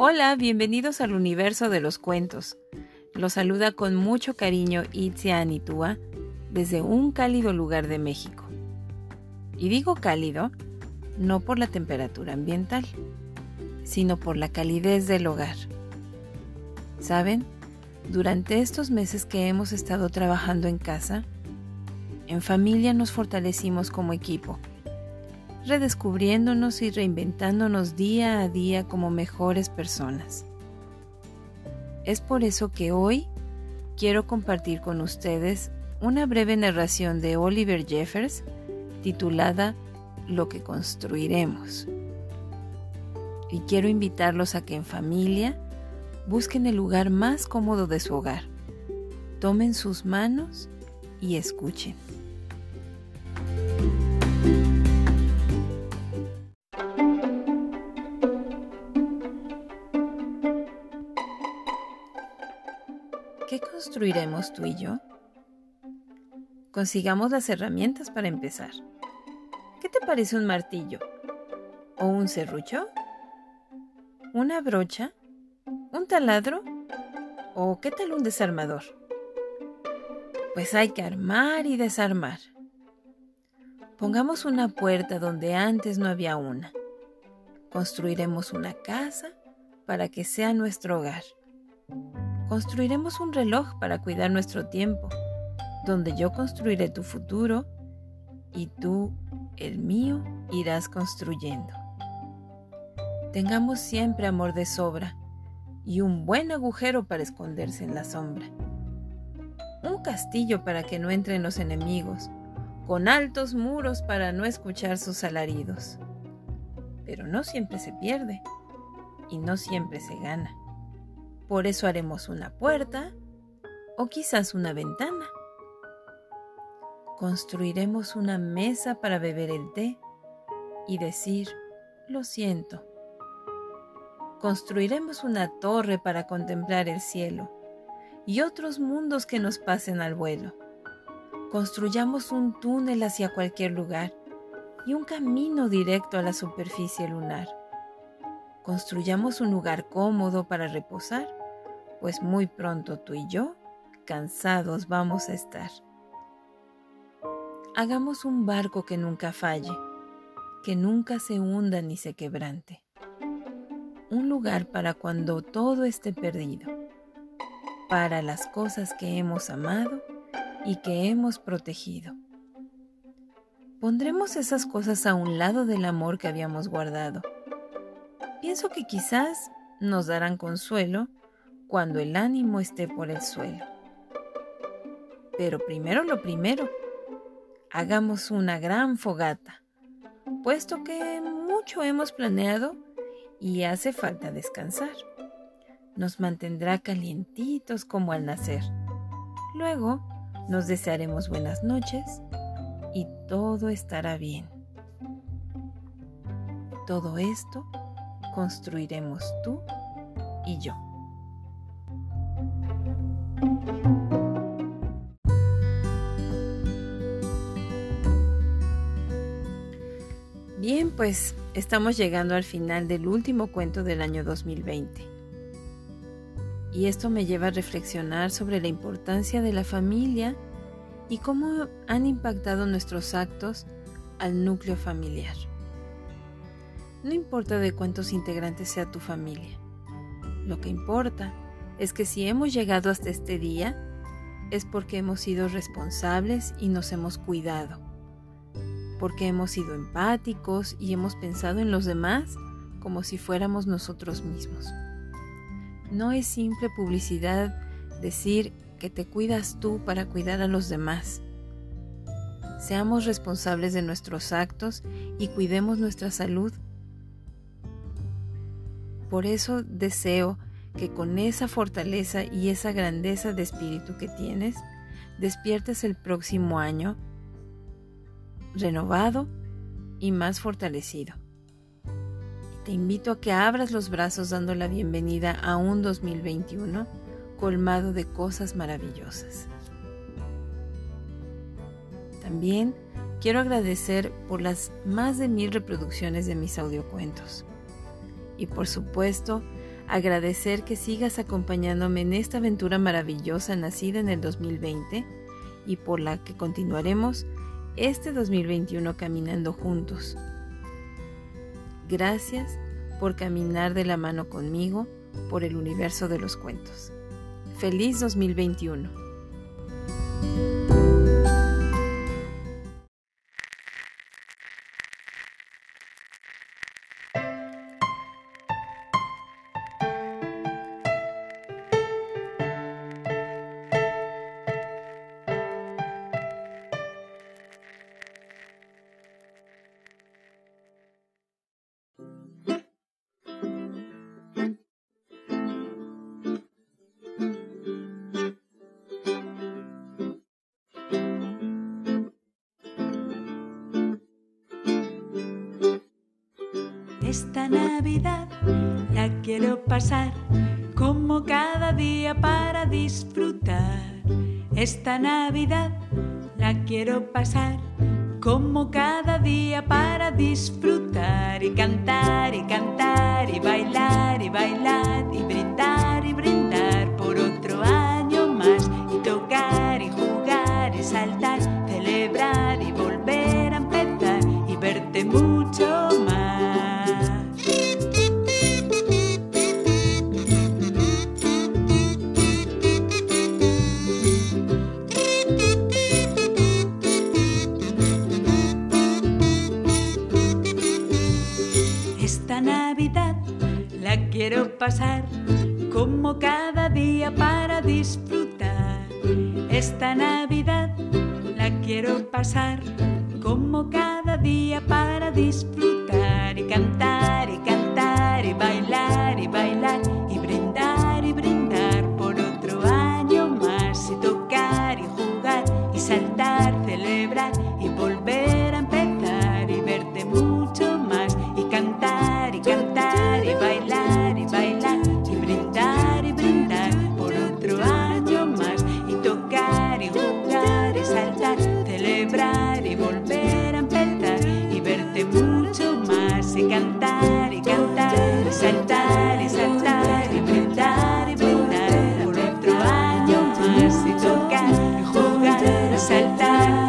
Hola, bienvenidos al universo de los cuentos. Los saluda con mucho cariño Itzia Anitúa desde un cálido lugar de México. Y digo cálido no por la temperatura ambiental, sino por la calidez del hogar. ¿Saben? Durante estos meses que hemos estado trabajando en casa, en familia nos fortalecimos como equipo redescubriéndonos y reinventándonos día a día como mejores personas. Es por eso que hoy quiero compartir con ustedes una breve narración de Oliver Jeffers titulada Lo que construiremos. Y quiero invitarlos a que en familia busquen el lugar más cómodo de su hogar, tomen sus manos y escuchen. ¿Qué construiremos tú y yo? Consigamos las herramientas para empezar. ¿Qué te parece un martillo? ¿O un serrucho? ¿Una brocha? ¿Un taladro? ¿O qué tal un desarmador? Pues hay que armar y desarmar. Pongamos una puerta donde antes no había una. Construiremos una casa para que sea nuestro hogar. Construiremos un reloj para cuidar nuestro tiempo, donde yo construiré tu futuro y tú, el mío, irás construyendo. Tengamos siempre amor de sobra y un buen agujero para esconderse en la sombra. Un castillo para que no entren los enemigos, con altos muros para no escuchar sus alaridos. Pero no siempre se pierde y no siempre se gana. Por eso haremos una puerta o quizás una ventana. Construiremos una mesa para beber el té y decir, lo siento. Construiremos una torre para contemplar el cielo y otros mundos que nos pasen al vuelo. Construyamos un túnel hacia cualquier lugar y un camino directo a la superficie lunar. Construyamos un lugar cómodo para reposar pues muy pronto tú y yo cansados vamos a estar. Hagamos un barco que nunca falle, que nunca se hunda ni se quebrante. Un lugar para cuando todo esté perdido, para las cosas que hemos amado y que hemos protegido. Pondremos esas cosas a un lado del amor que habíamos guardado. Pienso que quizás nos darán consuelo cuando el ánimo esté por el suelo. Pero primero lo primero, hagamos una gran fogata, puesto que mucho hemos planeado y hace falta descansar. Nos mantendrá calientitos como al nacer. Luego nos desearemos buenas noches y todo estará bien. Todo esto construiremos tú y yo. Bien, pues estamos llegando al final del último cuento del año 2020. Y esto me lleva a reflexionar sobre la importancia de la familia y cómo han impactado nuestros actos al núcleo familiar. No importa de cuántos integrantes sea tu familia, lo que importa es que si hemos llegado hasta este día es porque hemos sido responsables y nos hemos cuidado porque hemos sido empáticos y hemos pensado en los demás como si fuéramos nosotros mismos. No es simple publicidad decir que te cuidas tú para cuidar a los demás. Seamos responsables de nuestros actos y cuidemos nuestra salud. Por eso deseo que con esa fortaleza y esa grandeza de espíritu que tienes, despiertes el próximo año renovado y más fortalecido. Te invito a que abras los brazos dando la bienvenida a un 2021 colmado de cosas maravillosas. También quiero agradecer por las más de mil reproducciones de mis audiocuentos. Y por supuesto, agradecer que sigas acompañándome en esta aventura maravillosa nacida en el 2020 y por la que continuaremos este 2021 caminando juntos. Gracias por caminar de la mano conmigo por el universo de los cuentos. Feliz 2021. Esta Navidad la quiero pasar como cada día para disfrutar. Esta Navidad la quiero pasar como cada día para disfrutar y cantar y cantar y bailar y bailar y brindar Esta Navidad la quiero pasar como cada día para disfrutar y cantar y cantar y bailar y bailar night.